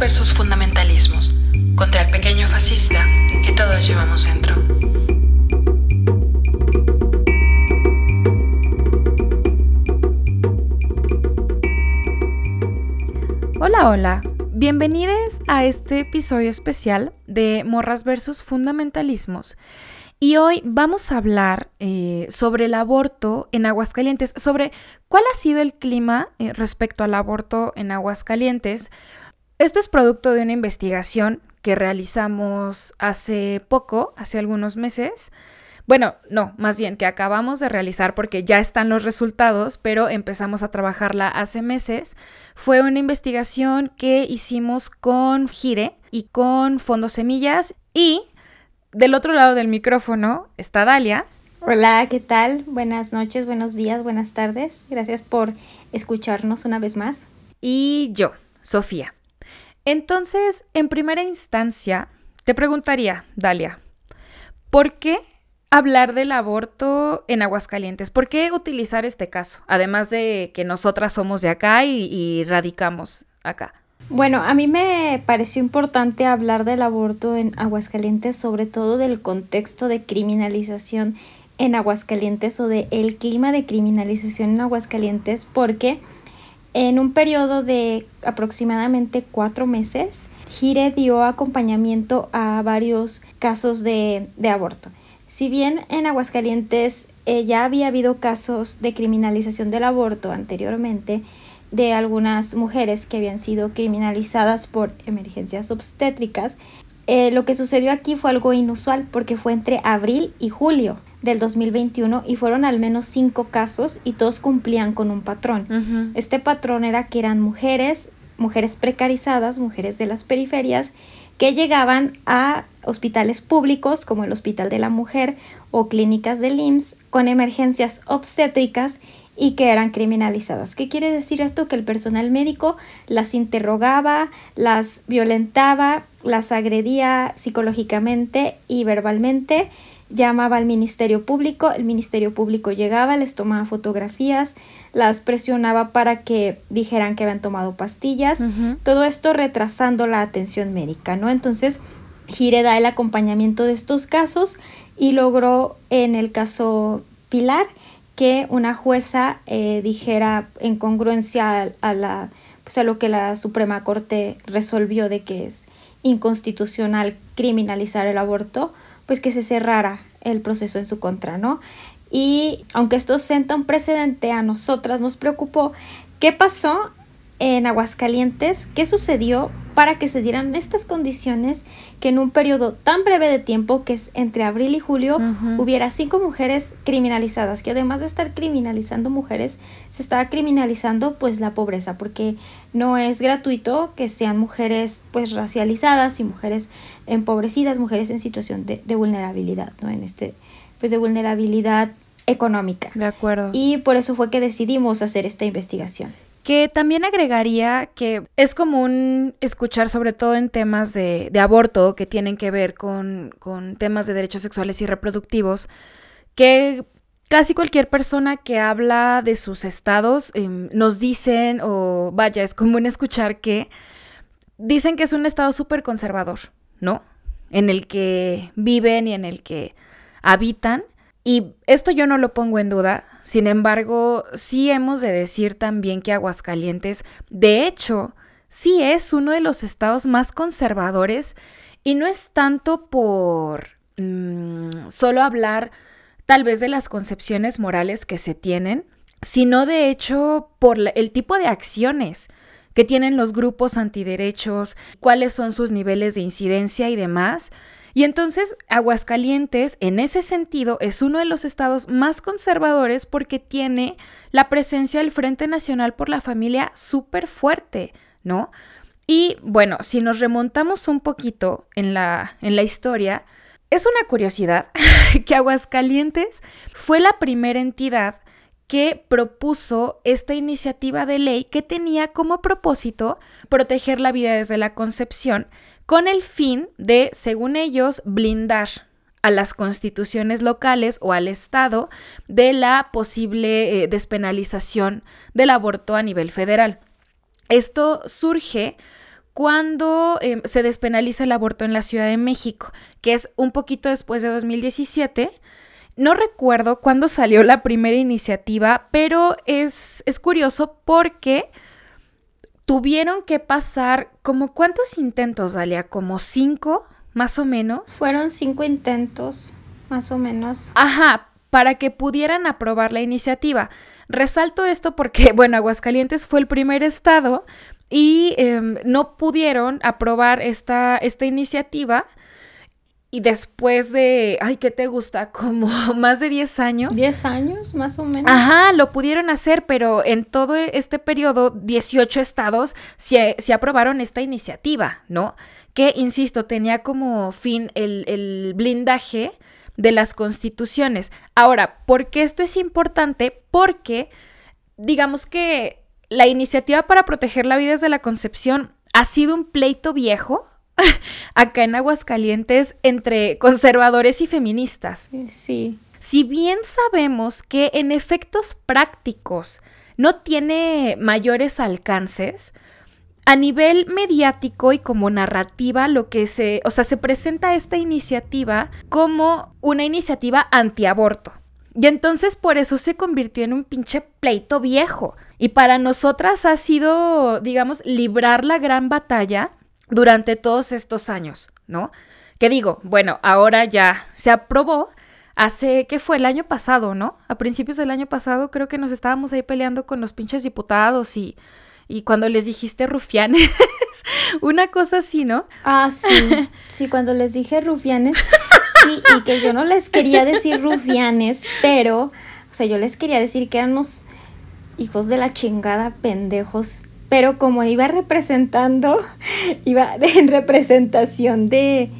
versus fundamentalismos, contra el pequeño fascista que todos llevamos dentro. Hola, hola. Bienvenidos a este episodio especial de Morras versus Fundamentalismos. Y hoy vamos a hablar eh, sobre el aborto en Aguascalientes, sobre cuál ha sido el clima eh, respecto al aborto en Aguascalientes. Esto es producto de una investigación que realizamos hace poco, hace algunos meses. Bueno, no, más bien que acabamos de realizar porque ya están los resultados, pero empezamos a trabajarla hace meses. Fue una investigación que hicimos con Gire y con Fondos Semillas y del otro lado del micrófono está Dalia. Hola, ¿qué tal? Buenas noches, buenos días, buenas tardes. Gracias por escucharnos una vez más. Y yo, Sofía. Entonces, en primera instancia, te preguntaría, Dalia, ¿por qué hablar del aborto en Aguascalientes? ¿Por qué utilizar este caso? Además de que nosotras somos de acá y, radicamos acá. Bueno, a mí me pareció importante hablar del aborto en Aguascalientes, sobre todo del contexto de criminalización en Aguascalientes o del el clima de criminalización en Aguascalientes, porque en un periodo de aproximadamente cuatro meses, Gire dio acompañamiento a varios casos de, aborto. Si bien en Aguascalientes eh, ya había habido casos de criminalización del aborto anteriormente, de algunas mujeres que habían sido criminalizadas por emergencias obstétricas. Eh, lo que sucedió aquí fue algo inusual porque fue entre abril y julio del 2021 y fueron al menos cinco casos y todos cumplían con un patrón. Este patrón era que eran mujeres, mujeres precarizadas, mujeres de las periferias, que llegaban a hospitales públicos como el Hospital de la Mujer o clínicas del IMSS con emergencias obstétricas y que eran criminalizadas. ¿Qué quiere decir esto? Que el personal médico las interrogaba, las violentaba, las agredía psicológicamente y verbalmente, llamaba al Ministerio Público, el Ministerio Público llegaba, les tomaba fotografías, las presionaba para que dijeran que habían tomado pastillas, todo esto retrasando la atención médica, ¿no? Entonces, Gire da el acompañamiento de estos casos y logró en el caso Pilar que una jueza eh, dijera en congruencia a, la, pues a lo que la Suprema Corte resolvió de que es inconstitucional criminalizar el aborto, pues que se cerrara el proceso en su contra, ¿no? Y aunque esto senta un precedente, a nosotras nos preocupó qué pasó en Aguascalientes, qué sucedió para que se dieran estas condiciones que en un periodo tan breve de tiempo, que es entre abril y julio, hubiera cinco mujeres criminalizadas, que además de estar criminalizando mujeres, se estaba criminalizando pues la pobreza, porque no es gratuito que sean mujeres pues racializadas y mujeres empobrecidas, mujeres en situación de, de vulnerabilidad, ¿no? En este, pues de vulnerabilidad económica. De acuerdo. Y por eso fue que decidimos hacer esta investigación. Que también agregaría que es común escuchar, sobre todo en temas de, aborto, que tienen que ver con, temas de derechos sexuales y reproductivos, que casi cualquier persona que habla de sus estados em, nos dicen, o vaya, es común escuchar que dicen que es un estado súper conservador, ¿no? En el que viven y en el que habitan. Y esto yo no lo pongo en duda, sin embargo, sí hemos de decir también que Aguascalientes, de hecho, sí es uno de los estados más conservadores y no es tanto por mm, solo hablar tal vez de las concepciones morales que se tienen, sino de hecho por el tipo de acciones que tienen los grupos antiderechos, cuáles son sus niveles de incidencia y demás. Y entonces Aguascalientes, en ese sentido, es uno de los estados más conservadores porque tiene la presencia del Frente Nacional por la Familia súper fuerte, ¿no? Y bueno, si nos remontamos un poquito en la, en la historia, es una curiosidad que Aguascalientes fue la primera entidad que propuso esta iniciativa de ley que tenía como propósito proteger la vida desde la concepción con el fin de, según ellos, blindar a las constituciones locales o al Estado de la posible eh, despenalización del aborto a nivel federal. Esto surge cuando em, se despenaliza el aborto en la Ciudad de México, que es un poquito después de 2017. No recuerdo cuándo salió la primera iniciativa, pero es, es curioso porque tuvieron que pasar como cuántos intentos, Dalia, como cinco, más o menos. Fueron cinco intentos, más o menos. Ajá, para que pudieran aprobar la iniciativa. Resalto esto porque, bueno, Aguascalientes fue el primer estado y em, no pudieron aprobar esta, esta iniciativa. Y después de, ay, ¿qué te gusta? Como más de 10 años. 10 años, más o menos. Ajá, lo pudieron hacer, pero en todo este periodo, 18 estados se, se aprobaron esta iniciativa, ¿no? Que, insisto, tenía como fin el, el blindaje de las constituciones. Ahora, ¿por qué esto es importante? Porque, digamos que la iniciativa para proteger la vida desde la concepción ha sido un pleito viejo acá en Aguascalientes entre conservadores y feministas. Sí. Si bien sabemos que en efectos prácticos no tiene mayores alcances, a nivel mediático y como narrativa, lo que se, o sea, se presenta esta iniciativa como una iniciativa antiaborto. Y entonces por eso se convirtió en un pinche pleito viejo. Y para nosotras ha sido, digamos, librar la gran batalla durante todos estos años, ¿no? Que digo, bueno, ahora ya se aprobó. Hace, ¿qué fue? El año pasado, ¿no? A principios del año pasado creo que nos estábamos ahí peleando con los pinches diputados y y cuando les dijiste rufianes, una cosa así, ¿no? Ah, sí, sí, cuando les dije rufianes, sí, y que yo no les quería decir rufianes, pero, o sea, yo les quería decir que eran unos hijos de la chingada pendejos, pero como iba representando, iba en representación de,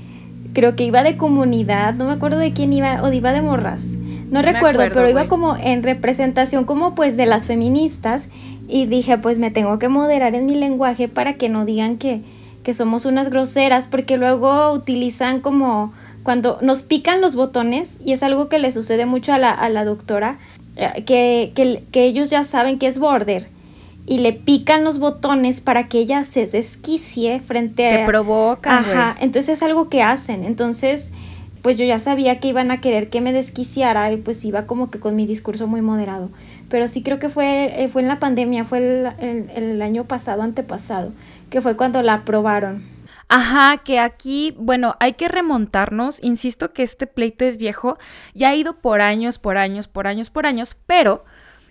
creo que iba de comunidad, no me acuerdo de quién iba, o iba de morras. No recuerdo, pero iba como en representación como pues de las feministas y dije, pues me tengo que moderar en mi lenguaje para que no digan que, que somos unas groseras, porque luego utilizan como cuando nos pican los botones, y es algo que le sucede mucho a la, a la doctora, eh, que, que, que, ellos ya saben que es border, y le pican los botones para que ella se desquicie frente a... Te provoca. Ajá, entonces es algo que hacen, entonces pues yo ya sabía que iban a querer que me desquiciara y pues iba como que con mi discurso muy moderado pero sí creo que fue, eh, fue en la pandemia, fue el, el, año pasado, antepasado, que fue cuando la aprobaron. Ajá, que aquí, bueno, hay que remontarnos, insisto que este pleito es viejo, ya ha ido por años, por años, por años, por años, pero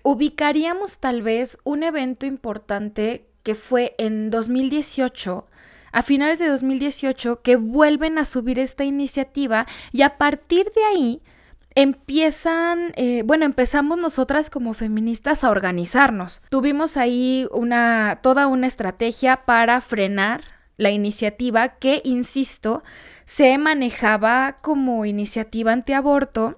ubicaríamos tal vez un evento importante que fue en 2018, a finales de 2018, que vuelven a subir esta iniciativa y a partir de ahí empiezan, eh, bueno, empezamos nosotras como feministas a organizarnos. Tuvimos ahí una, toda una estrategia para frenar la iniciativa que, insisto, se manejaba como iniciativa antiaborto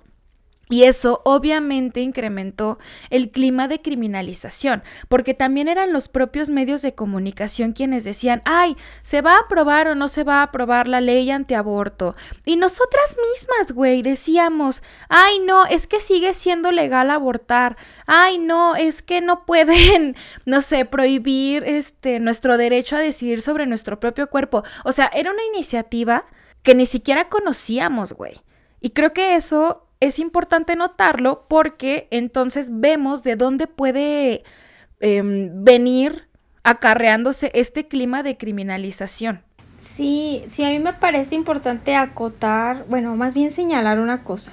y eso obviamente incrementó el clima de criminalización, porque también eran los propios medios de comunicación quienes decían, ay, ¿se va a aprobar o no se va a aprobar la ley antiaborto? Y nosotras mismas, güey, decíamos, ay, no, es que sigue siendo legal abortar, ay, no, es que no pueden, no sé, prohibir este, nuestro derecho a decidir sobre nuestro propio cuerpo. O sea, era una iniciativa que ni siquiera conocíamos, güey. Y creo que eso es importante notarlo porque entonces vemos de dónde puede em, venir acarreándose este clima de criminalización. Sí, sí, a mí me parece importante acotar, bueno, más bien señalar una cosa,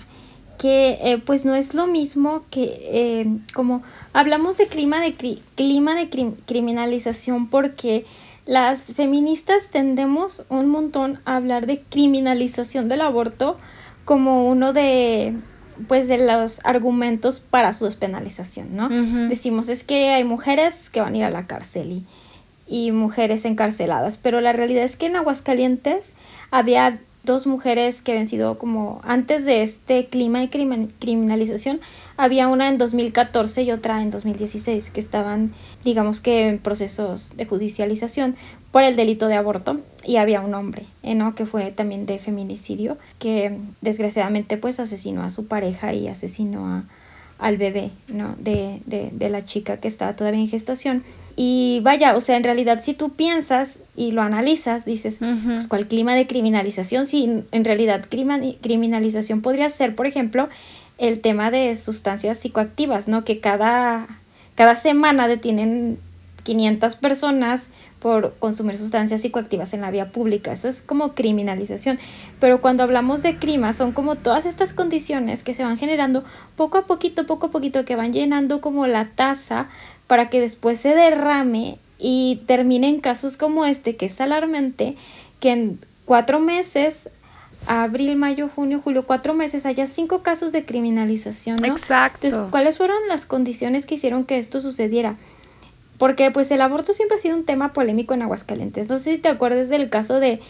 que eh, pues no es lo mismo que em, como hablamos de clima de, clima de criminalización porque las feministas tendemos un montón a hablar de criminalización del aborto como uno de pues de los argumentos para su despenalización, ¿no? Decimos es que hay mujeres que van a ir a la cárcel y, y mujeres encarceladas, pero la realidad es que en Aguascalientes había dos mujeres que habían sido como antes de este clima de criminalización, había una en 2014 y otra en 2016 que estaban, digamos que en procesos de judicialización por el delito de aborto y había un hombre, ¿eh? ¿no? Que fue también de feminicidio, que desgraciadamente pues asesinó a su pareja y asesinó a, al bebé, ¿no? De, de, de la chica que estaba todavía en gestación. Y vaya, o sea, en realidad si tú piensas y lo analizas, dices, pues ¿cuál clima de criminalización? Si en realidad criminalización podría ser, por ejemplo, el tema de sustancias psicoactivas, ¿no? Que cada, cada semana detienen 500 personas por consumir sustancias psicoactivas en la vía pública. Eso es como criminalización. Pero cuando hablamos de crima, son como todas estas condiciones que se van generando poco a poquito, poco a poquito, que van llenando como la taza para que después se derrame y termine en casos como este, que es alarmante, que en cuatro meses, abril, mayo, junio, julio, cuatro meses, haya cinco casos de criminalización. ¿no? Exacto. Entonces, ¿cuáles fueron las condiciones que hicieron que esto sucediera? Porque pues el aborto siempre ha sido un tema polémico en Aguascalientes. No sé si te acuerdas del caso de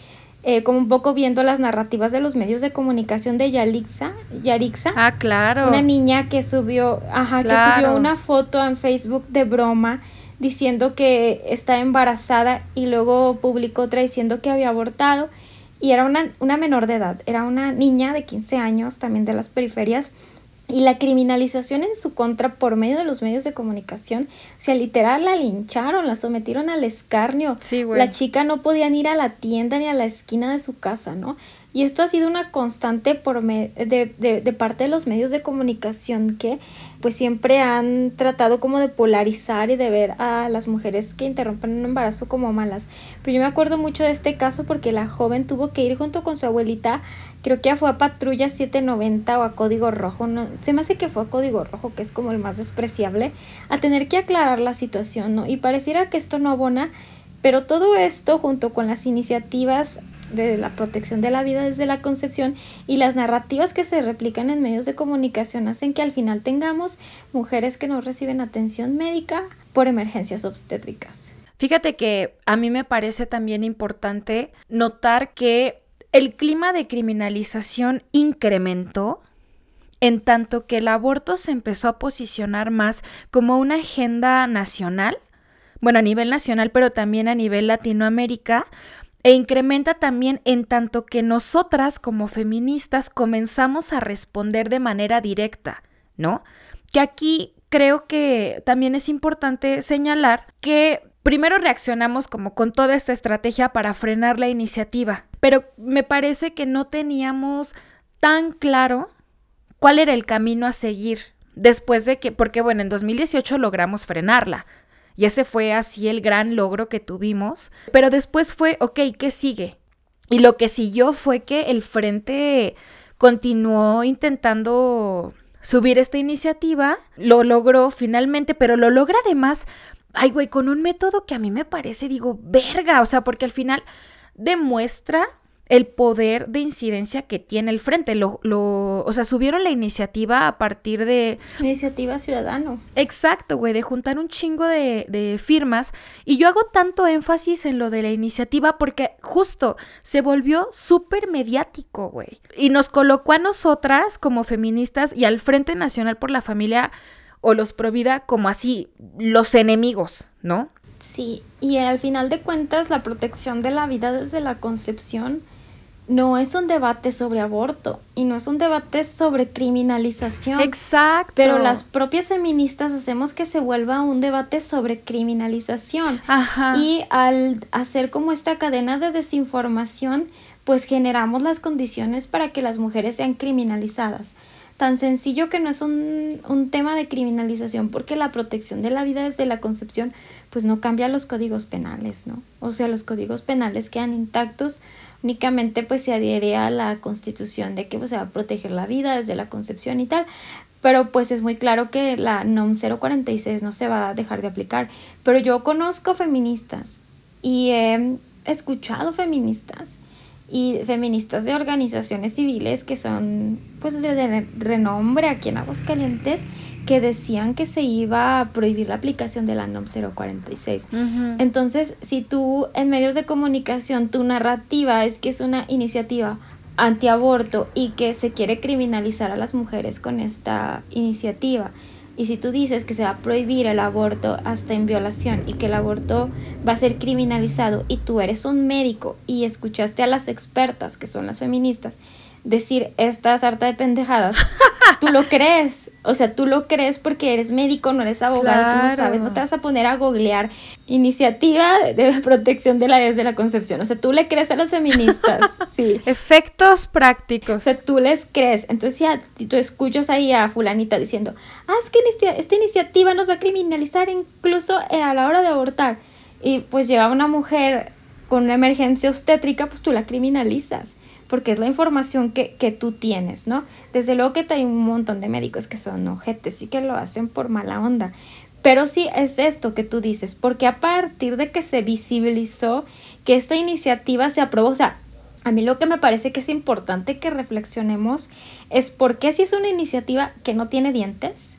eh, como un poco viendo las narrativas de los medios de comunicación de Yalixa, Yarixa. Ah, claro. Una niña que subió, ajá, que subió una foto en Facebook de broma diciendo que está embarazada y luego publicó otra diciendo que había abortado y era una, una menor de edad, era una niña de 15 años también de las periferias y la criminalización en su contra por medio de los medios de comunicación, o sea, literal la lincharon, la sometieron al escarnio. Sí, la chica no podía ir a la tienda ni a la esquina de su casa, ¿no? Y esto ha sido una constante por de, de, de, parte de los medios de comunicación que pues siempre han tratado como de polarizar y de ver a las mujeres que interrumpen un embarazo como malas. Pero yo me acuerdo mucho de este caso porque la joven tuvo que ir junto con su abuelita, creo que ya fue a Patrulla 790 o a Código Rojo, no, se me hace que fue a Código Rojo, que es como el más despreciable, a tener que aclarar la situación, ¿no? Y pareciera que esto no abona, pero todo esto junto con las iniciativas de la protección de la vida desde la concepción y las narrativas que se replican en medios de comunicación hacen que al final tengamos mujeres que no reciben atención médica por emergencias obstétricas. Fíjate que a mí me parece también importante notar que el clima de criminalización incrementó en tanto que el aborto se empezó a posicionar más como una agenda nacional, bueno, a nivel nacional, pero también a nivel Latinoamérica, e incrementa también en tanto que nosotras como feministas comenzamos a responder de manera directa, ¿no? Que aquí creo que también es importante señalar que primero reaccionamos como con toda esta estrategia para frenar la iniciativa, pero me parece que no teníamos tan claro cuál era el camino a seguir después de que, porque bueno, en 2018 logramos frenarla, y ese fue así el gran logro que tuvimos. Pero después fue, ok, ¿qué sigue? Y lo que siguió fue que el frente continuó intentando subir esta iniciativa, lo logró finalmente, pero lo logra además, ay güey, con un método que a mí me parece, digo, verga, o sea, porque al final demuestra el poder de incidencia que tiene el frente. Lo, lo, o sea, subieron la iniciativa a partir de... Iniciativa Ciudadano. Exacto, güey, de juntar un chingo de, de firmas. Y yo hago tanto énfasis en lo de la iniciativa porque justo se volvió súper mediático, güey. Y nos colocó a nosotras como feministas y al Frente Nacional por la Familia o los Provida como así, los enemigos, ¿no? Sí, y al final de cuentas la protección de la vida desde la concepción no es un debate sobre aborto y no es un debate sobre criminalización. Exacto. Pero las propias feministas hacemos que se vuelva un debate sobre criminalización. Ajá. Y al hacer como esta cadena de desinformación, pues generamos las condiciones para que las mujeres sean criminalizadas. Tan sencillo que no es un, un tema de criminalización porque la protección de la vida desde la concepción pues no cambia los códigos penales, ¿no? O sea, los códigos penales quedan intactos únicamente pues se adhiere a la constitución de que pues, se va a proteger la vida desde la concepción y tal, pero pues es muy claro que la NOM 046 no se va a dejar de aplicar, pero yo conozco feministas y he escuchado feministas y feministas de organizaciones civiles que son pues de renombre aquí en Aguascalientes que decían que se iba a prohibir la aplicación de la NOM 046. Entonces, si tú en medios de comunicación tu narrativa es que es una iniciativa antiaborto y que se quiere criminalizar a las mujeres con esta iniciativa, y si tú dices que se va a prohibir el aborto hasta en violación y que el aborto va a ser criminalizado y tú eres un médico y escuchaste a las expertas, que son las feministas, decir esta sarta de pendejadas, tú lo crees. O sea, tú lo crees porque eres médico, no eres abogado, tú no sabes, no te vas a poner a googlear iniciativa de protección de la desde la concepción. O sea, tú le crees a los feministas, sí. Efectos prácticos. O sea, tú les crees. Entonces ya tú escuchas ahí a fulanita diciendo, ah, es que esta iniciativa nos va a criminalizar incluso eh, a la hora de abortar. Y pues llega una mujer con una emergencia obstétrica, pues tú la criminalizas porque es la información que, que tú tienes, ¿no? Desde luego que hay un montón de médicos que son ojetes y que lo hacen por mala onda, pero sí es esto que tú dices, porque a partir de que se visibilizó que esta iniciativa se aprobó, o sea, a mí lo que me parece que es importante que reflexionemos es por qué si es una iniciativa que no tiene dientes,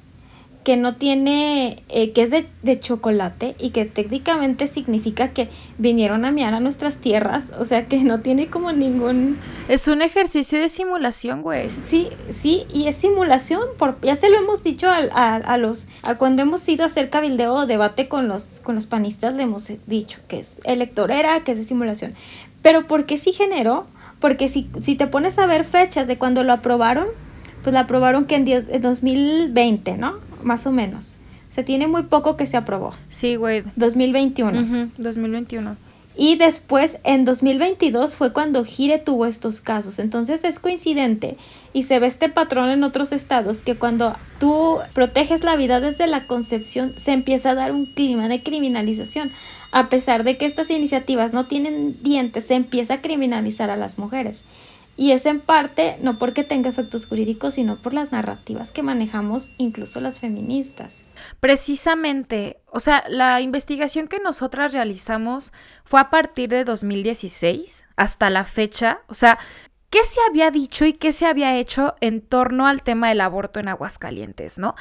que no tiene, eh, que es de, chocolate y que técnicamente significa que vinieron a miar a nuestras tierras, o sea que no tiene como ningún... Es un ejercicio de simulación, güey. Sí, sí, y es simulación, por, ya se lo hemos dicho a, a, los, a cuando hemos ido a hacer cabildeo o debate con los, con los panistas, le hemos dicho que es electorera, que es de simulación. Pero ¿por qué sí generó? Porque si, si te pones a ver fechas de cuando lo aprobaron, pues la aprobaron que en, en 2020, ¿no? Más o menos. Se tiene muy poco que se aprobó. Sí, güey. 2021. 2021. Y después, en 2022, fue cuando Gire tuvo estos casos. Entonces es coincidente y se ve este patrón en otros estados que cuando tú proteges la vida desde la concepción, se empieza a dar un clima de criminalización. A pesar de que estas iniciativas no tienen dientes, se empieza a criminalizar a las mujeres. Y es en parte no porque tenga efectos jurídicos, sino por las narrativas que manejamos incluso las feministas. Precisamente, o sea, la investigación que nosotras realizamos fue a partir de 2016 hasta la fecha, o sea, ¿qué se había dicho y qué se había hecho en torno al tema del aborto en Aguascalientes, no?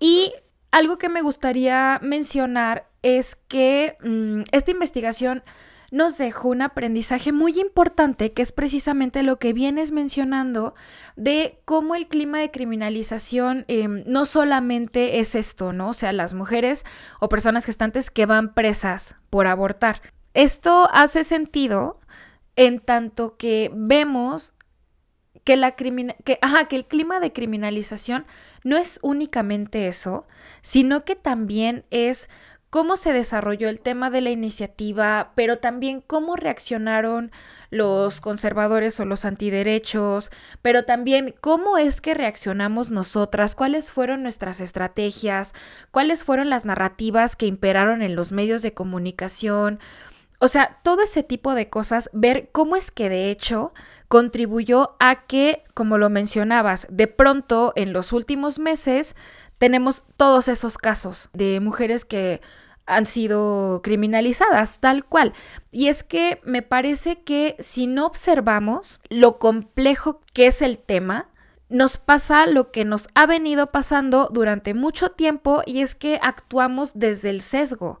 Y algo que me gustaría mencionar es que mm, esta investigación nos dejó un aprendizaje muy importante que es precisamente lo que vienes mencionando de cómo el clima de criminalización em, no solamente es esto, ¿no? O sea, las mujeres o personas gestantes que van presas por abortar. Esto hace sentido en tanto que vemos que, la que, que el clima de criminalización no es únicamente eso, sino que también es cómo se desarrolló el tema de la iniciativa, pero también cómo reaccionaron los conservadores o los antiderechos, pero también cómo es que reaccionamos nosotras, cuáles fueron nuestras estrategias, cuáles fueron las narrativas que imperaron en los medios de comunicación. O sea, todo ese tipo de cosas, ver cómo es que de hecho contribuyó a que, como lo mencionabas, de pronto en los últimos meses tenemos todos esos casos de mujeres que han sido criminalizadas, tal cual. Y es que me parece que si no observamos lo complejo que es el tema, nos pasa lo que nos ha venido pasando durante mucho tiempo y es que actuamos desde el sesgo.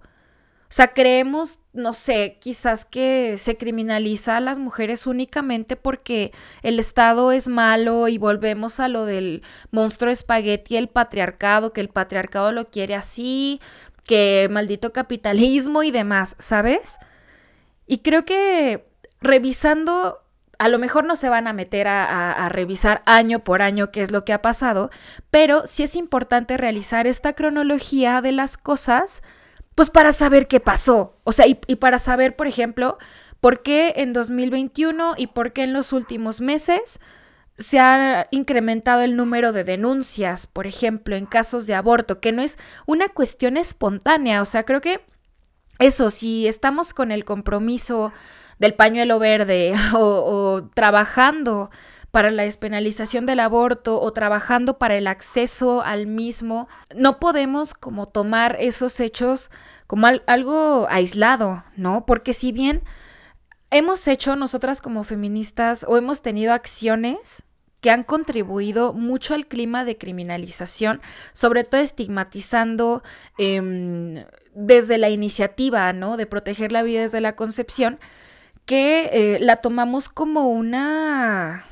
O sea, creemos, no sé, quizás que se criminaliza a las mujeres únicamente porque el Estado es malo y volvemos a lo del monstruo espagueti, el patriarcado, que el patriarcado lo quiere así, que maldito capitalismo y demás, ¿sabes? Y creo que revisando, a lo mejor no se van a meter a, a, revisar año por año qué es lo que ha pasado, pero sí es importante realizar esta cronología de las cosas pues para saber qué pasó. O sea, y, para saber, por ejemplo, por qué en 2021 y por qué en los últimos meses se ha incrementado el número de denuncias, por ejemplo, en casos de aborto, que no es una cuestión espontánea. O sea, creo que eso, si estamos con el compromiso del pañuelo verde o trabajando para la despenalización del aborto o trabajando para el acceso al mismo, no podemos como tomar esos hechos como algo aislado, ¿no? Porque si bien hemos hecho nosotras como feministas o hemos tenido acciones que han contribuido mucho al clima de criminalización, sobre todo estigmatizando em, desde la iniciativa, ¿no? De proteger la vida desde la concepción, que eh, la tomamos como una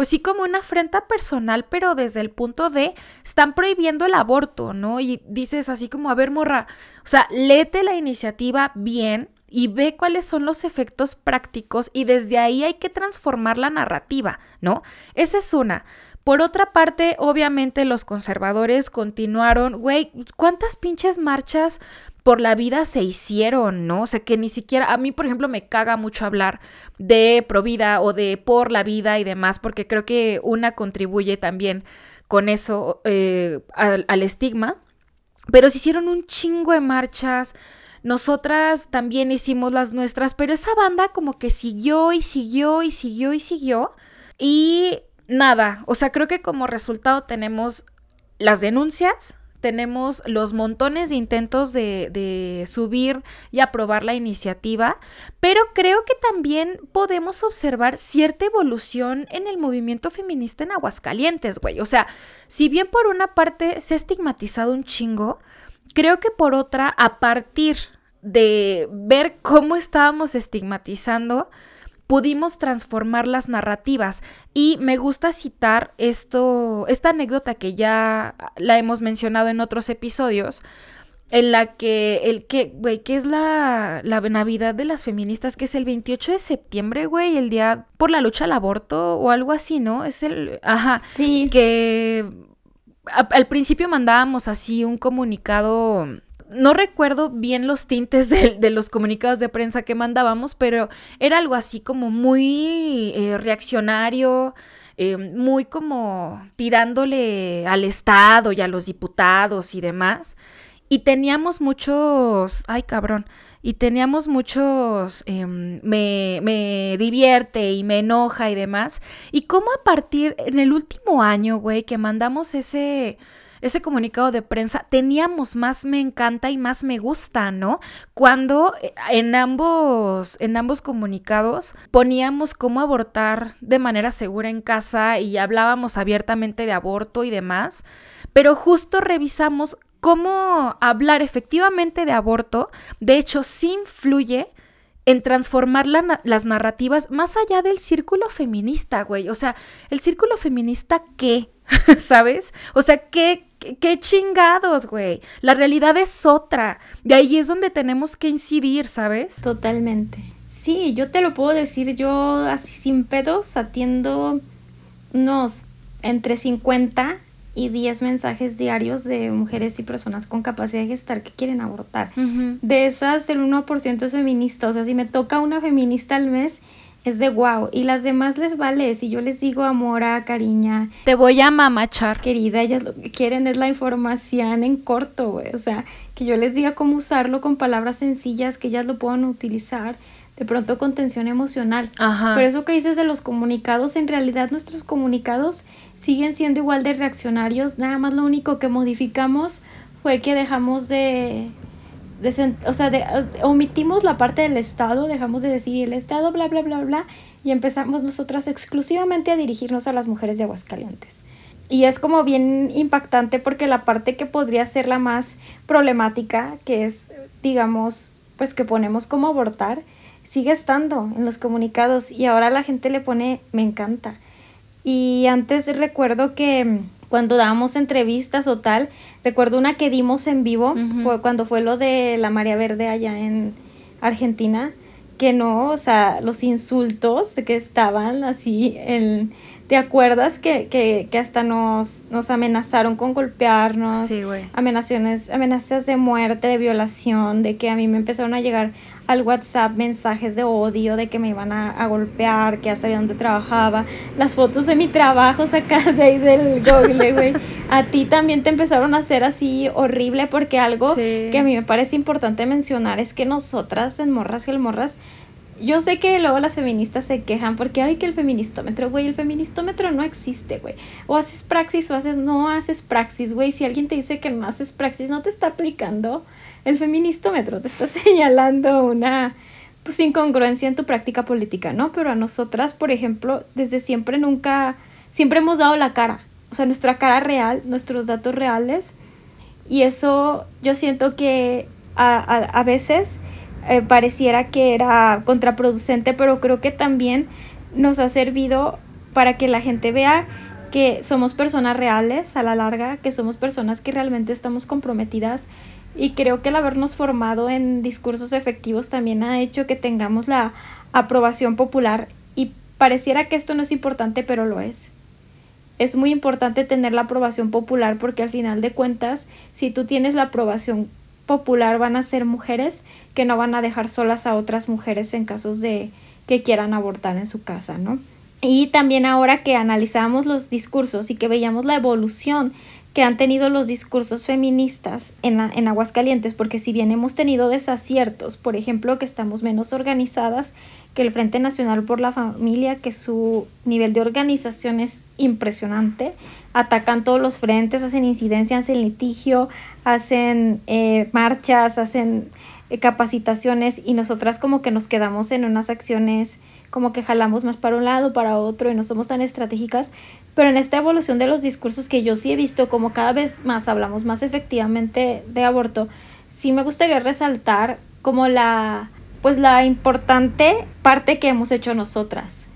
pues sí como una afrenta personal, pero desde el punto de están prohibiendo el aborto, ¿no? Y dices así como, a ver, morra, o sea, léete la iniciativa bien y ve cuáles son los efectos prácticos y desde ahí hay que transformar la narrativa, ¿no? Esa es una. Por otra parte, obviamente los conservadores continuaron, güey, ¿cuántas pinches marchas por la vida se hicieron, no? O sea, que ni siquiera, a mí, por ejemplo, me caga mucho hablar de pro vida o de por la vida y demás, porque creo que una contribuye también con eso eh, al, al estigma. Pero se hicieron un chingo de marchas, nosotras también hicimos las nuestras, pero esa banda como que siguió y siguió y siguió y siguió. Y nada, o sea, creo que como resultado tenemos las denuncias, tenemos los montones de intentos de, de, subir y aprobar la iniciativa, pero creo que también podemos observar cierta evolución en el movimiento feminista en Aguascalientes, güey. O sea, si bien por una parte se ha estigmatizado un chingo, creo que por otra, a partir de ver cómo estábamos estigmatizando, pudimos transformar las narrativas. Y me gusta citar esto, esta anécdota que ya la hemos mencionado en otros episodios, en la que el que, güey, que es la, la Navidad de las feministas, que es el 28 de septiembre, güey, el día por la lucha al aborto o algo así, ¿no? Es el, ajá, sí. que al principio mandábamos así un comunicado no recuerdo bien los tintes de, los comunicados de prensa que mandábamos, pero era algo así como muy eh, reaccionario, eh, muy como tirándole al Estado y a los diputados y demás. Y teníamos muchos, ay cabrón, y teníamos muchos, em, me, me divierte y me enoja y demás. Y cómo a partir, en el último año, güey, que mandamos ese ese comunicado de prensa, teníamos más me encanta y más me gusta, ¿no? Cuando eh, en ambos, en ambos comunicados poníamos cómo abortar de manera segura en casa y hablábamos abiertamente de aborto y demás, pero justo revisamos cómo hablar efectivamente de aborto, de hecho, sí influye en transformar las narrativas más allá del círculo feminista, güey. O sea, ¿el círculo feminista qué? ¿Sabes? O sea, ¿qué, qué, chingados, güey? La realidad es otra. De ahí es donde tenemos que incidir, ¿sabes? Totalmente. Sí, yo te lo puedo decir, yo así sin pedos atiendo unos entre 50 y 10 mensajes diarios de mujeres y personas con capacidad de gestar que quieren abortar. De esas, el 1% es feminista. O sea, si me toca una feminista al mes, es de wow. Y las demás les vale. Si yo les digo amora, cariña. Te voy a mamachar. Querida, ellas lo que quieren es la información en corto, güey. O sea, que yo les diga cómo usarlo con palabras sencillas, que ellas lo puedan utilizar. De pronto con tensión emocional. Ajá. Pero eso que dices de los comunicados, en realidad nuestros comunicados siguen siendo igual de reaccionarios. Nada más lo único que modificamos fue que dejamos de o sea, omitimos la parte del Estado, dejamos de decir el Estado, bla, bla, bla, bla, y empezamos nosotras exclusivamente a dirigirnos a las mujeres de Aguascalientes. Y es como bien impactante porque la parte que podría ser la más problemática, que es, digamos, pues que ponemos como abortar, sigue estando en los comunicados y ahora la gente le pone me encanta. Y antes recuerdo que cuando dábamos entrevistas o tal. Recuerdo una que dimos en vivo, cuando fue lo de la María Verde allá en Argentina, que no, o sea, los insultos que estaban así en... ¿Te acuerdas que, que, que hasta nos, nos amenazaron con golpearnos? Sí, güey. Amenaciones, amenazas de muerte, de violación, de que a mí me empezaron a llegar al WhatsApp mensajes de odio, de que me iban a, golpear, que ya sabía dónde trabajaba, las fotos de mi trabajo sacadas de ahí del Google, güey. a ti también te empezaron a hacer así horrible porque algo que a mí me parece importante mencionar es que nosotras en Morras el Morras yo sé que luego las feministas se quejan porque, ay, que el feministómetro, güey, el feministómetro no existe, güey. O haces praxis o haces, no haces praxis, güey. Si alguien te dice que no haces praxis, no te está aplicando el feministómetro, te está señalando una pues, incongruencia en tu práctica política, ¿no? Pero a nosotras, por ejemplo, desde siempre nunca, siempre hemos dado la cara, o sea, nuestra cara real, nuestros datos reales, y eso yo siento que a, a, veces eh, pareciera que era contraproducente, pero creo que también nos ha servido para que la gente vea que somos personas reales a la larga, que somos personas que realmente estamos comprometidas y creo que el habernos formado en discursos efectivos también ha hecho que tengamos la aprobación popular y pareciera que esto no es importante, pero lo es. Es muy importante tener la aprobación popular porque al final de cuentas, si tú tienes la aprobación popular, van a ser mujeres que no van a dejar solas a otras mujeres en casos de que quieran abortar en su casa, ¿no? Y también ahora que analizamos los discursos y que veíamos la evolución que han tenido los discursos feministas en, en Aguascalientes, porque si bien hemos tenido desaciertos, por ejemplo, que estamos menos organizadas que el Frente Nacional por la Familia, que su nivel de organización es impresionante, atacan todos los frentes, hacen incidencias, hacen litigio, hacen eh, marchas, hacen capacitaciones y nosotras como que nos quedamos en unas acciones como que jalamos más para un lado, para otro y no somos tan estratégicas, pero en esta evolución de los discursos que yo sí he visto como cada vez más hablamos más efectivamente de aborto, sí me gustaría resaltar como la pues la importante parte que hemos hecho nosotras.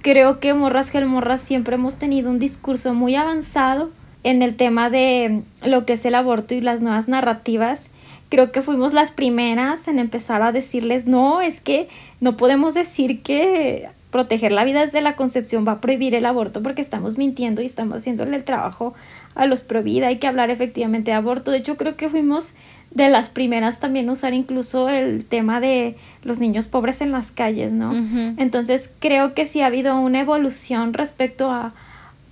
Creo que Morras Morras siempre hemos tenido un discurso muy avanzado en el tema de lo que es el aborto y las nuevas narrativas creo que fuimos las primeras en empezar a decirles, no, es que no podemos decir que proteger la vida desde la concepción va a prohibir el aborto porque estamos mintiendo y estamos haciéndole el trabajo a los pro vida, hay que hablar efectivamente de aborto. De hecho, creo que fuimos de las primeras también a usar incluso el tema de los niños pobres en las calles, ¿no? Entonces, creo que sí ha habido una evolución respecto a,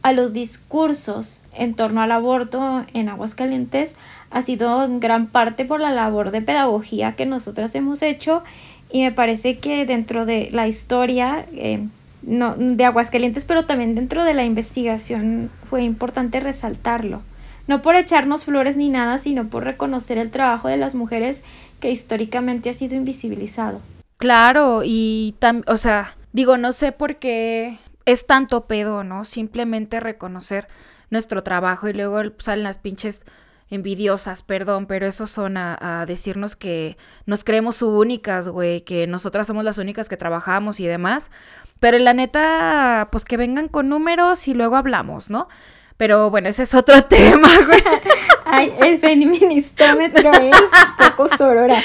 a los discursos en torno al aborto en Aguascalientes ha sido en gran parte por la labor de pedagogía que nosotras hemos hecho y me parece que dentro de la historia eh, no, de Aguascalientes, pero también dentro de la investigación fue importante resaltarlo. No por echarnos flores ni nada, sino por reconocer el trabajo de las mujeres que históricamente ha sido invisibilizado. Claro, y también, o sea, digo, no sé por qué es tanto pedo, ¿no? Simplemente reconocer nuestro trabajo y luego salen las pinches envidiosas, perdón, pero eso son a, decirnos que nos creemos únicas, güey, que nosotras somos las únicas que trabajamos y demás. Pero la neta, pues que vengan con números y luego hablamos, ¿no? Pero bueno, ese es otro tema, güey. Ay, el feministómetro es poco sorora.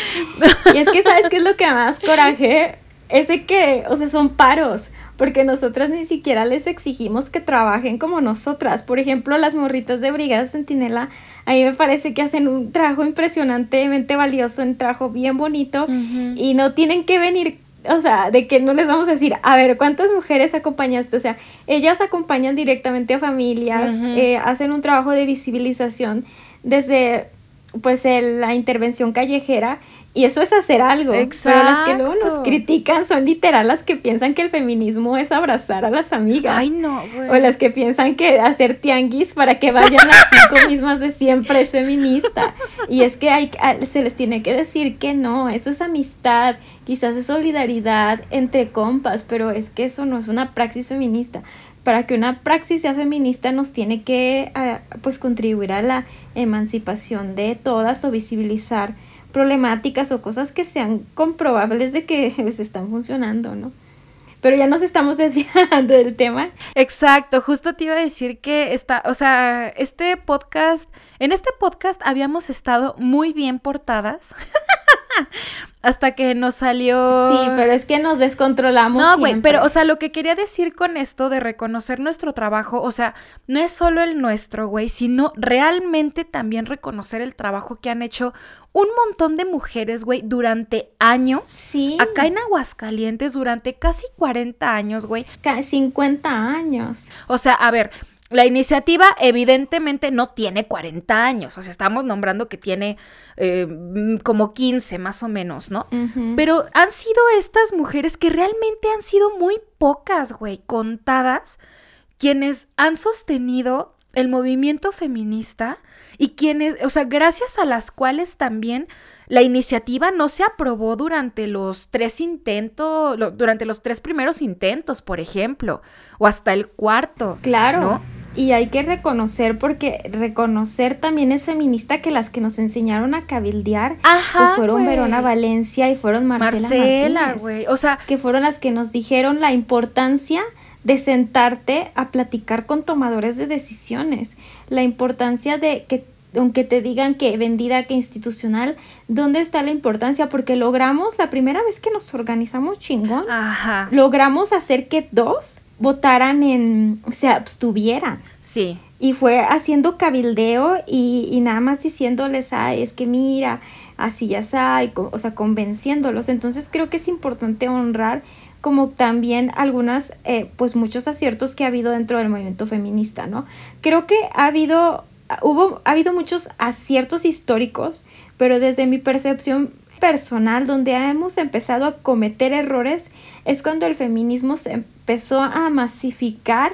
Y es que, ¿sabes qué es lo que más coraje? Es de que, o sea, son paros porque nosotras ni siquiera les exigimos que trabajen como nosotras. Por ejemplo, las morritas de Brigada Centinela, a mí me parece que hacen un trabajo impresionantemente valioso, un trabajo bien bonito y no tienen que venir o sea, de que no les vamos a decir, a ver, ¿cuántas mujeres acompañaste? O sea, ellas acompañan directamente a familias, eh, hacen un trabajo de visibilización desde, pues, la intervención callejera y eso es hacer algo. Pero las que luego nos critican son literal las que piensan que el feminismo es abrazar a las amigas. Ay, no, güey. O las que piensan que hacer tianguis para que vayan las cinco mismas de siempre es feminista. Y es que hay, se les tiene que decir que no, eso es amistad, quizás es solidaridad entre compas, pero es que eso no es una praxis feminista para que una praxis sea feminista nos tiene que ah, pues contribuir a la emancipación de todas o visibilizar problemáticas o cosas que sean comprobables de que pues, están funcionando, ¿no? Pero ya nos estamos desviando del tema. Exacto, justo te iba a decir que está, o sea, este podcast, en este podcast habíamos estado muy bien portadas. hasta que nos salió. Sí, pero es que nos descontrolamos. No, güey, pero, o sea, lo que quería decir con esto de reconocer nuestro trabajo, o sea, no es solo el nuestro, güey, sino realmente también reconocer el trabajo que han hecho un montón de mujeres, güey, durante años. Sí. Acá en Aguascalientes, durante casi 40 años, güey. 50 años. O sea, a ver, la iniciativa evidentemente no tiene 40 años, o sea, estamos nombrando que tiene eh, como 15 más o menos, ¿no? Pero han sido estas mujeres que realmente han sido muy pocas, güey, contadas, quienes han sostenido el movimiento feminista y quienes, o sea, gracias a las cuales también la iniciativa no se aprobó durante los tres intentos, durante los tres primeros intentos, por ejemplo, o hasta el cuarto. Claro. ¿no? Y hay que reconocer, porque reconocer también es feminista que las que nos enseñaron a cabildear, pues fueron Verona Valencia y fueron Marcela, Marcela güey. O sea, que fueron las que nos dijeron la importancia de sentarte a platicar con tomadores de decisiones, la importancia de que aunque te digan que vendida, que institucional, ¿dónde está la importancia? Porque logramos, la primera vez que nos organizamos chingón, logramos hacer que dos votaran en, se abstuvieran. Sí. Y fue haciendo cabildeo y, y nada más diciéndoles, ay, es que mira, así ya está, o sea, convenciéndolos. Entonces creo que es importante honrar como también algunas, eh, pues muchos aciertos que ha habido dentro del movimiento feminista, ¿no? Creo que ha habido, hubo, ha habido muchos aciertos históricos, pero desde mi percepción personal, donde hemos empezado a cometer errores, es cuando el feminismo se empezó a masificar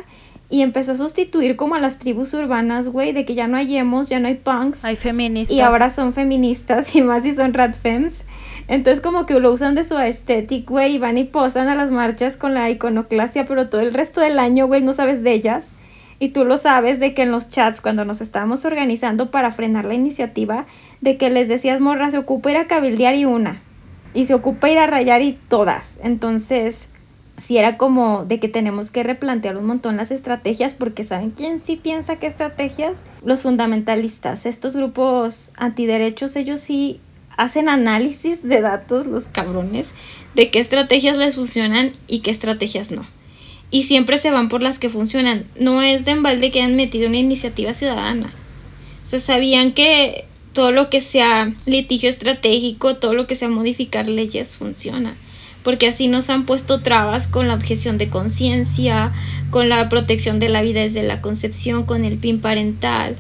y empezó a sustituir como a las tribus urbanas, güey, de que ya no hay emos, ya no hay punks. Hay feministas. Y ahora son feministas y más si son radfems. Entonces como que lo usan de su estética, güey, y van y posan a las marchas con la iconoclasia, pero todo el resto del año, güey, no sabes de ellas. Y tú lo sabes de que en los chats, cuando nos estábamos organizando para frenar la iniciativa, de que les decías, morra, se ocupa ir a cabildear y una. Y se ocupa ir a rayar y todas. Entonces, si era como de que tenemos que replantear un montón las estrategias, porque ¿saben quién sí piensa que estrategias? Los fundamentalistas, estos grupos antiderechos, ellos sí hacen análisis de datos, los cabrones, de qué estrategias les funcionan y qué estrategias no. Y siempre se van por las que funcionan. No es de embalde que han metido una iniciativa ciudadana. O sabían que todo lo que sea litigio estratégico, todo lo que sea modificar leyes funciona. Porque así nos han puesto trabas con la objeción de conciencia, con la protección de la vida desde la concepción, con el PIN parental.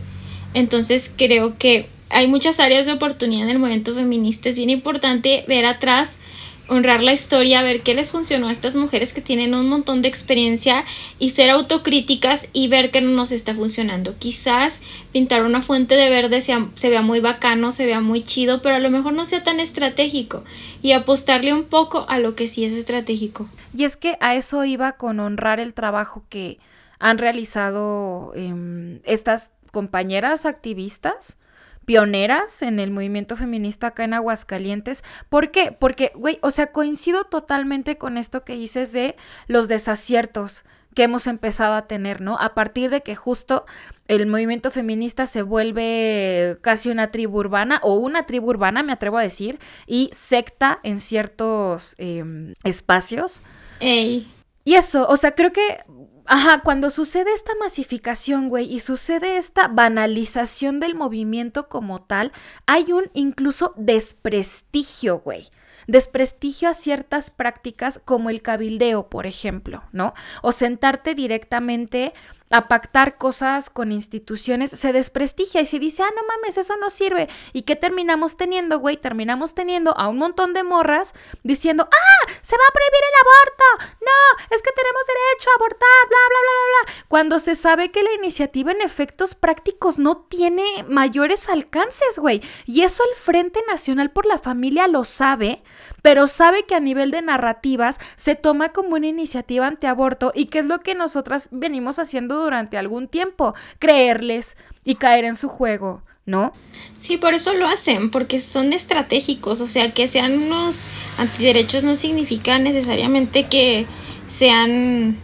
Entonces creo que hay muchas áreas de oportunidad en el movimiento feminista. Es bien importante ver atrás, honrar la historia, ver qué les funcionó a estas mujeres que tienen un montón de experiencia y ser autocríticas y ver que no nos está funcionando. Quizás pintar una fuente de verde se vea muy bacano, se vea muy chido, pero a lo mejor no sea tan estratégico y apostarle un poco a lo que sí es estratégico. Y es que a eso iba con honrar el trabajo que han realizado em, estas compañeras activistas pioneras en el movimiento feminista acá en Aguascalientes. ¿Por qué? Porque, güey, o sea, coincido totalmente con esto que dices de los desaciertos que hemos empezado a tener, ¿no? A partir de que justo el movimiento feminista se vuelve casi una tribu urbana, o una tribu urbana, me atrevo a decir, y secta en ciertos em, espacios. Ey. Y eso, o sea, creo que Ajá, cuando sucede esta masificación, güey, y sucede esta banalización del movimiento como tal, hay un incluso desprestigio, güey desprestigio a ciertas prácticas como el cabildeo, por ejemplo, ¿no? O sentarte directamente a pactar cosas con instituciones, se desprestigia y se dice, ah, no mames, eso no sirve. ¿Y qué terminamos teniendo, güey? Terminamos teniendo a un montón de morras diciendo, ah, se va a prohibir el aborto. No, es que tenemos derecho a abortar, bla, bla, bla, bla, bla. Cuando se sabe que la iniciativa en efectos prácticos no tiene mayores alcances, güey. Y eso el Frente Nacional por la Familia lo sabe, pero sabe que a nivel de narrativas se toma como una iniciativa antiaborto y que es lo que nosotras venimos haciendo durante algún tiempo, creerles y caer en su juego, ¿no? Sí, por eso lo hacen, porque son estratégicos, o sea, que sean unos antiderechos no significa necesariamente que sean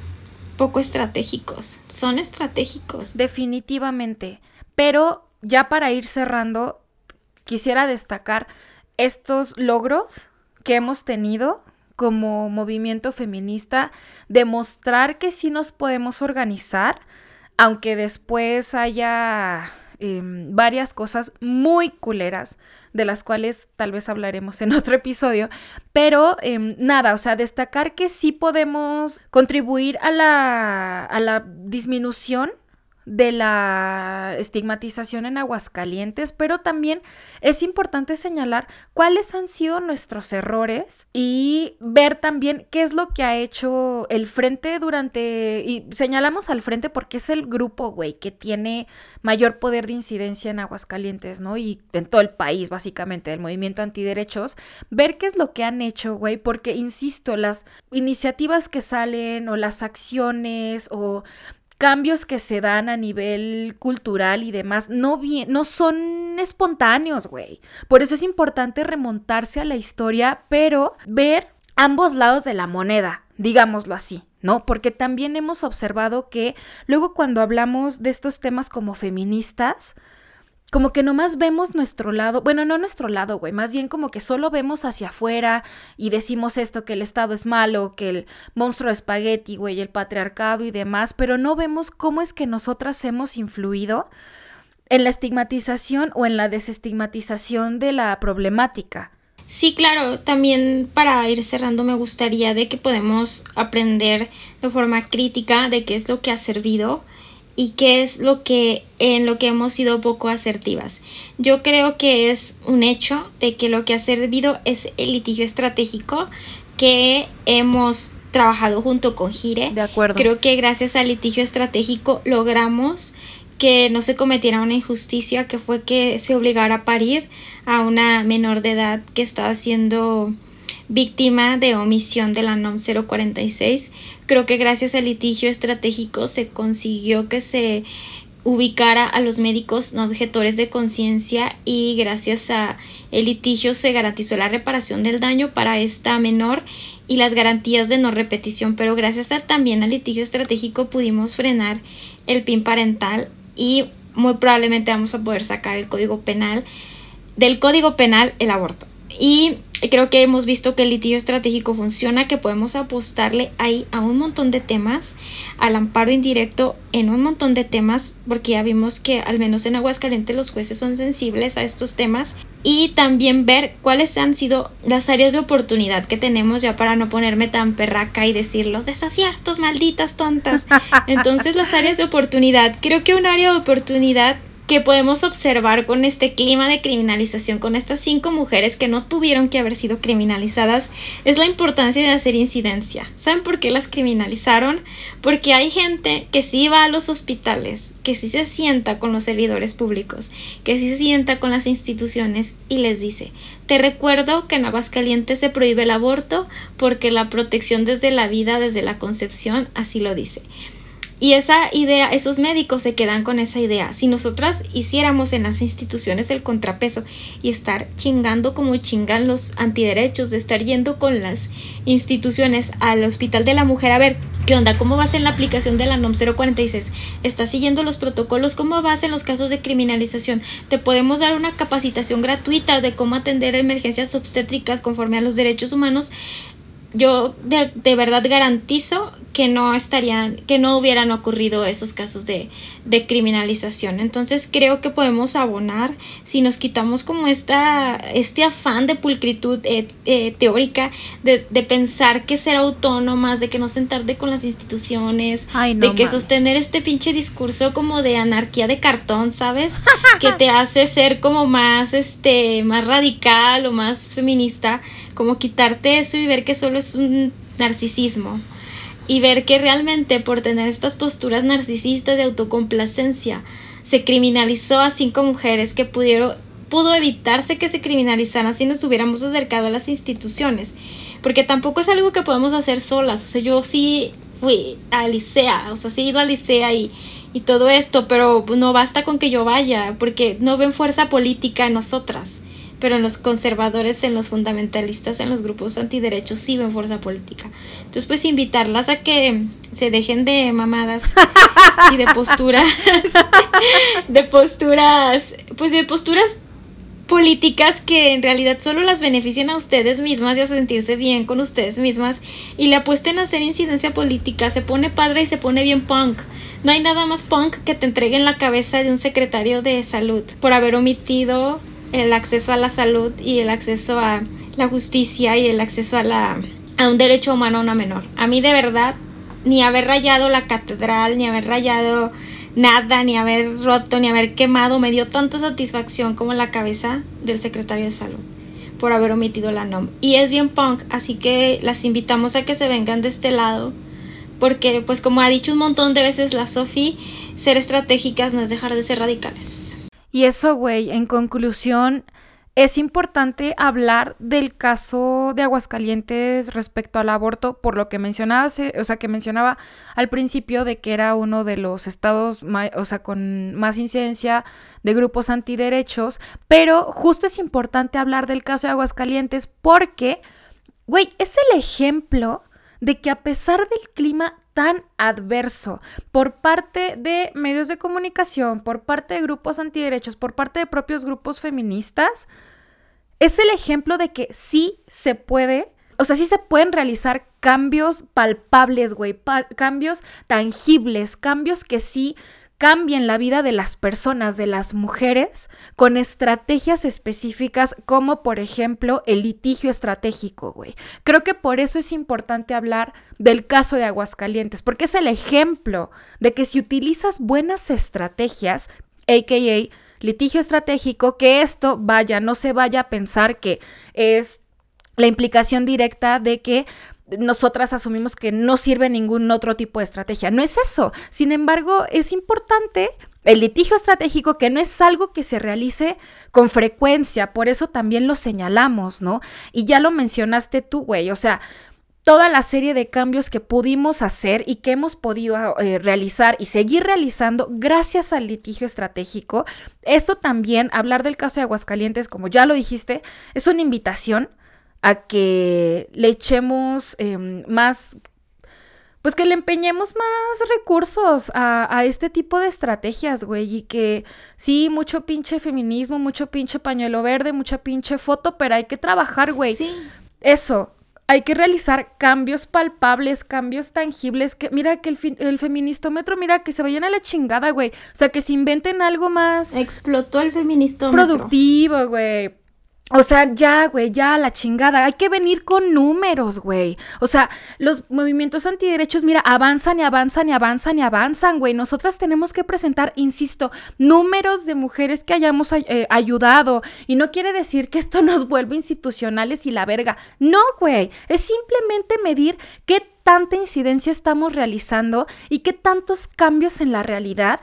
poco estratégicos, son estratégicos. Definitivamente, pero ya para ir cerrando, quisiera destacar estos logros que hemos tenido como movimiento feminista, demostrar que sí nos podemos organizar, aunque después haya em, varias cosas muy culeras, de las cuales tal vez hablaremos en otro episodio, pero em, nada, o sea, destacar que sí podemos contribuir a la, a la disminución de la estigmatización en Aguascalientes, pero también es importante señalar cuáles han sido nuestros errores y ver también qué es lo que ha hecho el frente durante, y señalamos al frente porque es el grupo, güey, que tiene mayor poder de incidencia en Aguascalientes, ¿no? Y en todo el país, básicamente, el movimiento antiderechos, ver qué es lo que han hecho, güey, porque, insisto, las iniciativas que salen o las acciones o cambios que se dan a nivel cultural y demás no, no son espontáneos, güey. Por eso es importante remontarse a la historia, pero ver ambos lados de la moneda, digámoslo así. ¿no? Porque también hemos observado que luego cuando hablamos de estos temas como feministas, como que nomás vemos nuestro lado, bueno, no nuestro lado, güey, más bien como que solo vemos hacia afuera y decimos esto, que el Estado es malo, que el monstruo de espagueti, güey, el patriarcado y demás, pero no vemos cómo es que nosotras hemos influido en la estigmatización o en la desestigmatización de la problemática. Sí, claro, también para ir cerrando me gustaría de que podemos aprender de forma crítica de qué es lo que ha servido y qué es lo que en lo que hemos sido poco asertivas. Yo creo que es un hecho de que lo que ha servido es el litigio estratégico que hemos trabajado junto con Gire. De acuerdo. Creo que gracias al litigio estratégico logramos que no se cometiera una injusticia que fue que se obligara a parir a una menor de edad que estaba siendo víctima de omisión de la NOM 046. Creo que gracias al litigio estratégico se consiguió que se ubicara a los médicos no objetores de conciencia y gracias a el litigio se garantizó la reparación del daño para esta menor y las garantías de no repetición, pero gracias también al litigio estratégico pudimos frenar el PIN parental y muy probablemente vamos a poder sacar el código penal del código penal el aborto. Y creo que hemos visto que el litigio estratégico funciona, que podemos apostarle ahí a un montón de temas, al amparo indirecto en un montón de temas, porque ya vimos que al menos en Aguascalientes los jueces son sensibles a estos temas. Y también ver cuáles han sido las áreas de oportunidad que tenemos ya para no ponerme tan perraca y decir los desaciertos, malditas tontas. Entonces las áreas de oportunidad, creo que un área de oportunidad que podemos observar con este clima de criminalización, con estas cinco mujeres que no tuvieron que haber sido criminalizadas, es la importancia de hacer incidencia. ¿Saben por qué las criminalizaron? Porque hay gente que sí va a los hospitales, que sí se sienta con los servidores públicos, que sí se sienta con las instituciones y les dice, te recuerdo que en Aguascalientes se prohíbe el aborto porque la protección desde la vida, desde la concepción, así lo dice. Y esa idea, esos médicos se quedan con esa idea. Si nosotras hiciéramos en las instituciones el contrapeso y estar chingando como chingan los antiderechos, de estar yendo con las instituciones al Hospital de la Mujer a ver qué onda, cómo vas en la aplicación de la NOM 046, estás siguiendo los protocolos, cómo vas en los casos de criminalización, te podemos dar una capacitación gratuita de cómo atender emergencias obstétricas conforme a los derechos humanos yo de, de, verdad garantizo que no estarían, que no hubieran ocurrido esos casos de, de, criminalización. Entonces creo que podemos abonar si nos quitamos como esta, este afán de pulcritud eh, eh, teórica, de, de, pensar que ser autónomas, de que no sentarte con las instituciones, de que sostener este pinche discurso como de anarquía de cartón, ¿sabes? que te hace ser como más, este, más radical o más feminista como quitarte eso y ver que solo un narcisismo. Y ver que realmente por tener estas posturas narcisistas de autocomplacencia se criminalizó a cinco mujeres que pudieron pudo evitarse que se criminalizaran si nos hubiéramos acercado a las instituciones. Porque tampoco es algo que podemos hacer solas. O sea yo sí fui a Licea o sea sí he ido a Licea y y todo esto, pero no basta con que yo vaya, porque no ven fuerza política en nosotras pero en los conservadores, en los fundamentalistas, en los grupos antiderechos sí ven fuerza política. Entonces, pues invitarlas a que se dejen de mamadas y de posturas, de posturas, pues de posturas políticas que en realidad solo las benefician a ustedes mismas y a sentirse bien con ustedes mismas y le apuesten a hacer incidencia política, se pone padre y se pone bien punk. No hay nada más punk que te entreguen la cabeza de un secretario de salud por haber omitido el acceso a la salud y el acceso a la justicia y el acceso a la a un derecho humano a una menor. A mí de verdad ni haber rayado la catedral, ni haber rayado nada, ni haber roto, ni haber quemado me dio tanta satisfacción como la cabeza del secretario de salud por haber omitido la NOM. Y es bien punk, así que las invitamos a que se vengan de este lado, porque pues como ha dicho un montón de veces la Sofi, ser estratégicas no es dejar de ser radicales. Y eso, güey, en conclusión, es importante hablar del caso de Aguascalientes respecto al aborto, por lo que mencionaba, o sea, que mencionaba al principio de que era uno de los estados, o sea, con más incidencia de grupos antiderechos, pero justo es importante hablar del caso de Aguascalientes porque, güey, es el ejemplo de que a pesar del clima tan adverso. Por parte de medios de comunicación, por parte de grupos antiderechos, por parte de propios grupos feministas, es el ejemplo de que sí se puede, o sea, sí se pueden realizar cambios palpables, güey, cambios tangibles, cambios que sí cambien la vida de las personas, de las mujeres, con estrategias específicas como por ejemplo el litigio estratégico, güey. Creo que por eso es importante hablar del caso de Aguascalientes, porque es el ejemplo de que si utilizas buenas estrategias, a.k.a. litigio estratégico, que esto vaya, no se vaya a pensar que es la implicación directa de que nosotras asumimos que no sirve ningún otro tipo de estrategia. No es eso. Sin embargo, es importante el litigio estratégico que no es algo que se realice con frecuencia, por eso también lo señalamos, ¿no? Y ya lo mencionaste tú, güey, o sea, toda la serie de cambios que pudimos hacer y que hemos podido eh, realizar y seguir realizando gracias al litigio estratégico. Esto también, hablar del caso de Aguascalientes, como ya lo dijiste, es una invitación a que le echemos em, más, pues que le empeñemos más recursos a, este tipo de estrategias, güey, y que sí, mucho pinche feminismo, mucho pinche pañuelo verde, mucha pinche foto, pero hay que trabajar, güey. Sí. Eso, hay que realizar cambios palpables, cambios tangibles, que mira que el, el feministómetro, mira que se vayan a la chingada, güey. O sea, que se inventen algo más... Explotó el feministómetro. Productivo, güey. O sea, ya, güey, ya la chingada. Hay que venir con números, güey. O sea, los movimientos antiderechos, mira, avanzan y avanzan y avanzan y avanzan, güey. Nosotras tenemos que presentar, insisto, números de mujeres que hayamos eh, ayudado. Y no quiere decir que esto nos vuelva institucionales y la verga. No, güey. Es simplemente medir qué tanta incidencia estamos realizando y qué tantos cambios en la realidad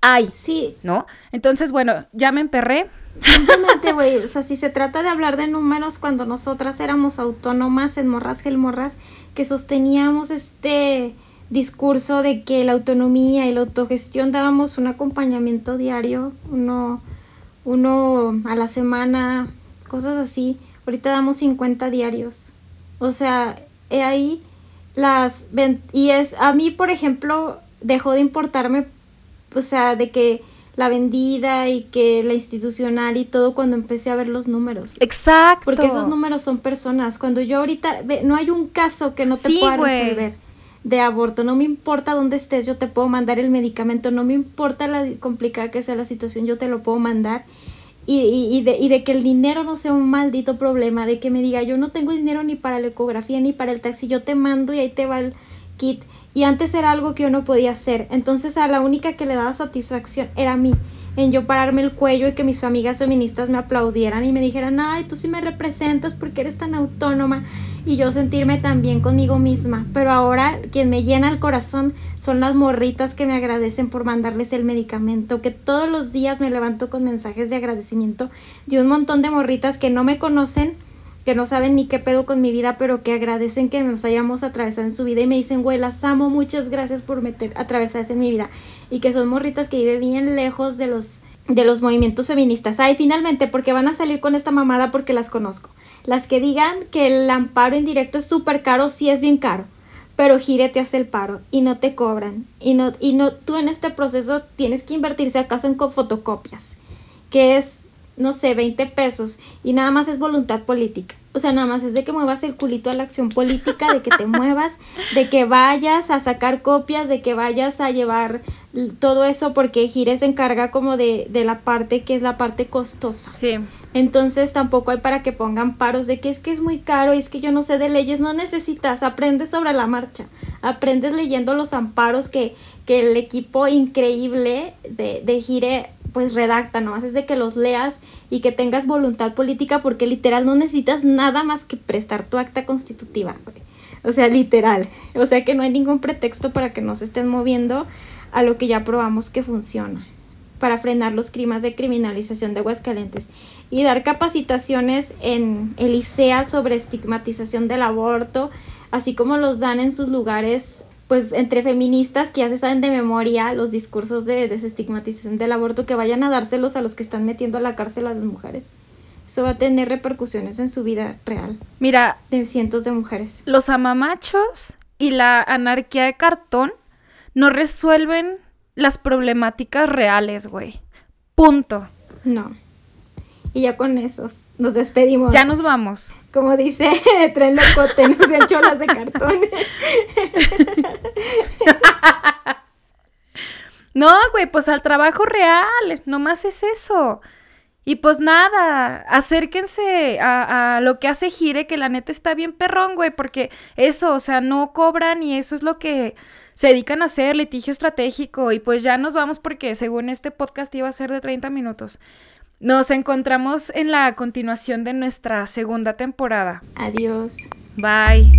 hay. Sí. ¿No? Entonces, bueno, ya me emperré. Simplemente, güey, o sea, si se trata de hablar de números cuando nosotras éramos autónomas en Morras Gelmorras, que sosteníamos este discurso de que la autonomía y la autogestión dábamos un acompañamiento diario, uno, uno a la semana, cosas así. Ahorita damos 50 diarios. O sea, he ahí las... Y es, a mí, por ejemplo, dejó de importarme, o sea, de que la vendida y que la institucional y todo cuando empecé a ver los números. Exacto. Porque esos números son personas. Cuando yo ahorita, no hay un caso que no te pueda resolver de aborto. No me importa dónde estés, yo te puedo mandar el medicamento. No me importa la complicada que sea la situación, yo te lo puedo mandar. Y, y, de, y de que el dinero no sea un maldito problema, de que me diga, yo no tengo dinero ni para la ecografía ni para el taxi, yo te mando y ahí te va el kit y antes era algo que yo no podía hacer. Entonces a la única que le daba satisfacción era a mí, en yo pararme el cuello y que mis amigas feministas me aplaudieran y me dijeran, ay, tú sí me representas porque eres tan autónoma y yo sentirme tan bien conmigo misma. Pero ahora quien me llena el corazón son las morritas que me agradecen por mandarles el medicamento, que todos los días me levanto con mensajes de agradecimiento de un montón de morritas que no me conocen que no saben ni qué pedo con mi vida, pero que agradecen que nos hayamos atravesado en su vida y me dicen, güey, las amo, muchas gracias por meter, atravesarse en mi vida. Y que son morritas que viven bien lejos de los, de los movimientos feministas. Ay, finalmente, porque van a salir con esta mamada porque las conozco. Las que digan que el amparo indirecto es súper caro, sí es bien caro. Pero Gire te hace el paro y no te cobran. Y no, y no, tú en este proceso tienes que invertirse acaso en fotocopias. Que es no sé, 20 pesos y nada más es voluntad política. O sea, nada más es de que muevas el culito a la acción política, de que te muevas, de que vayas a sacar copias, de que vayas a llevar todo eso, porque Gire se encarga como de, de la parte que es la parte costosa. Sí. Entonces tampoco hay para que pongan paros de que es que es muy caro y es que yo no sé de leyes, no necesitas, aprendes sobre la marcha, aprendes leyendo los amparos que, que el equipo increíble de, de Gire pues redacta, nomás es de que los leas y que tengas voluntad política porque literal no necesitas nada más que prestar tu acta constitutiva. O sea, literal. O sea que no hay ningún pretexto para que no se estén moviendo a lo que ya probamos que funciona para frenar los crímenes de criminalización de Aguascalientes y dar capacitaciones en el ICEA sobre estigmatización del aborto, así como los dan en sus lugares pues entre feministas que ya se saben de memoria los discursos de desestigmatización del aborto, que vayan a dárselos a los que están metiendo a la cárcel a las mujeres. Eso va a tener repercusiones en su vida real. Mira. De cientos de mujeres. Los amamachos y la anarquía de cartón no resuelven las problemáticas reales, güey. Punto. No. Y ya con esos nos despedimos. Ya nos vamos. Como dice Tren Locote, no sean cholas de cartón. no, güey, pues al trabajo real, nomás es eso. Y pues nada, acérquense a, a, lo que hace Gire, que la neta está bien perrón, güey, porque eso, o sea, no cobran y eso es lo que se dedican a hacer, litigio estratégico. Y pues ya nos vamos porque según este podcast iba a ser de 30 minutos. Nos encontramos en la continuación de nuestra segunda temporada. Adiós. Bye.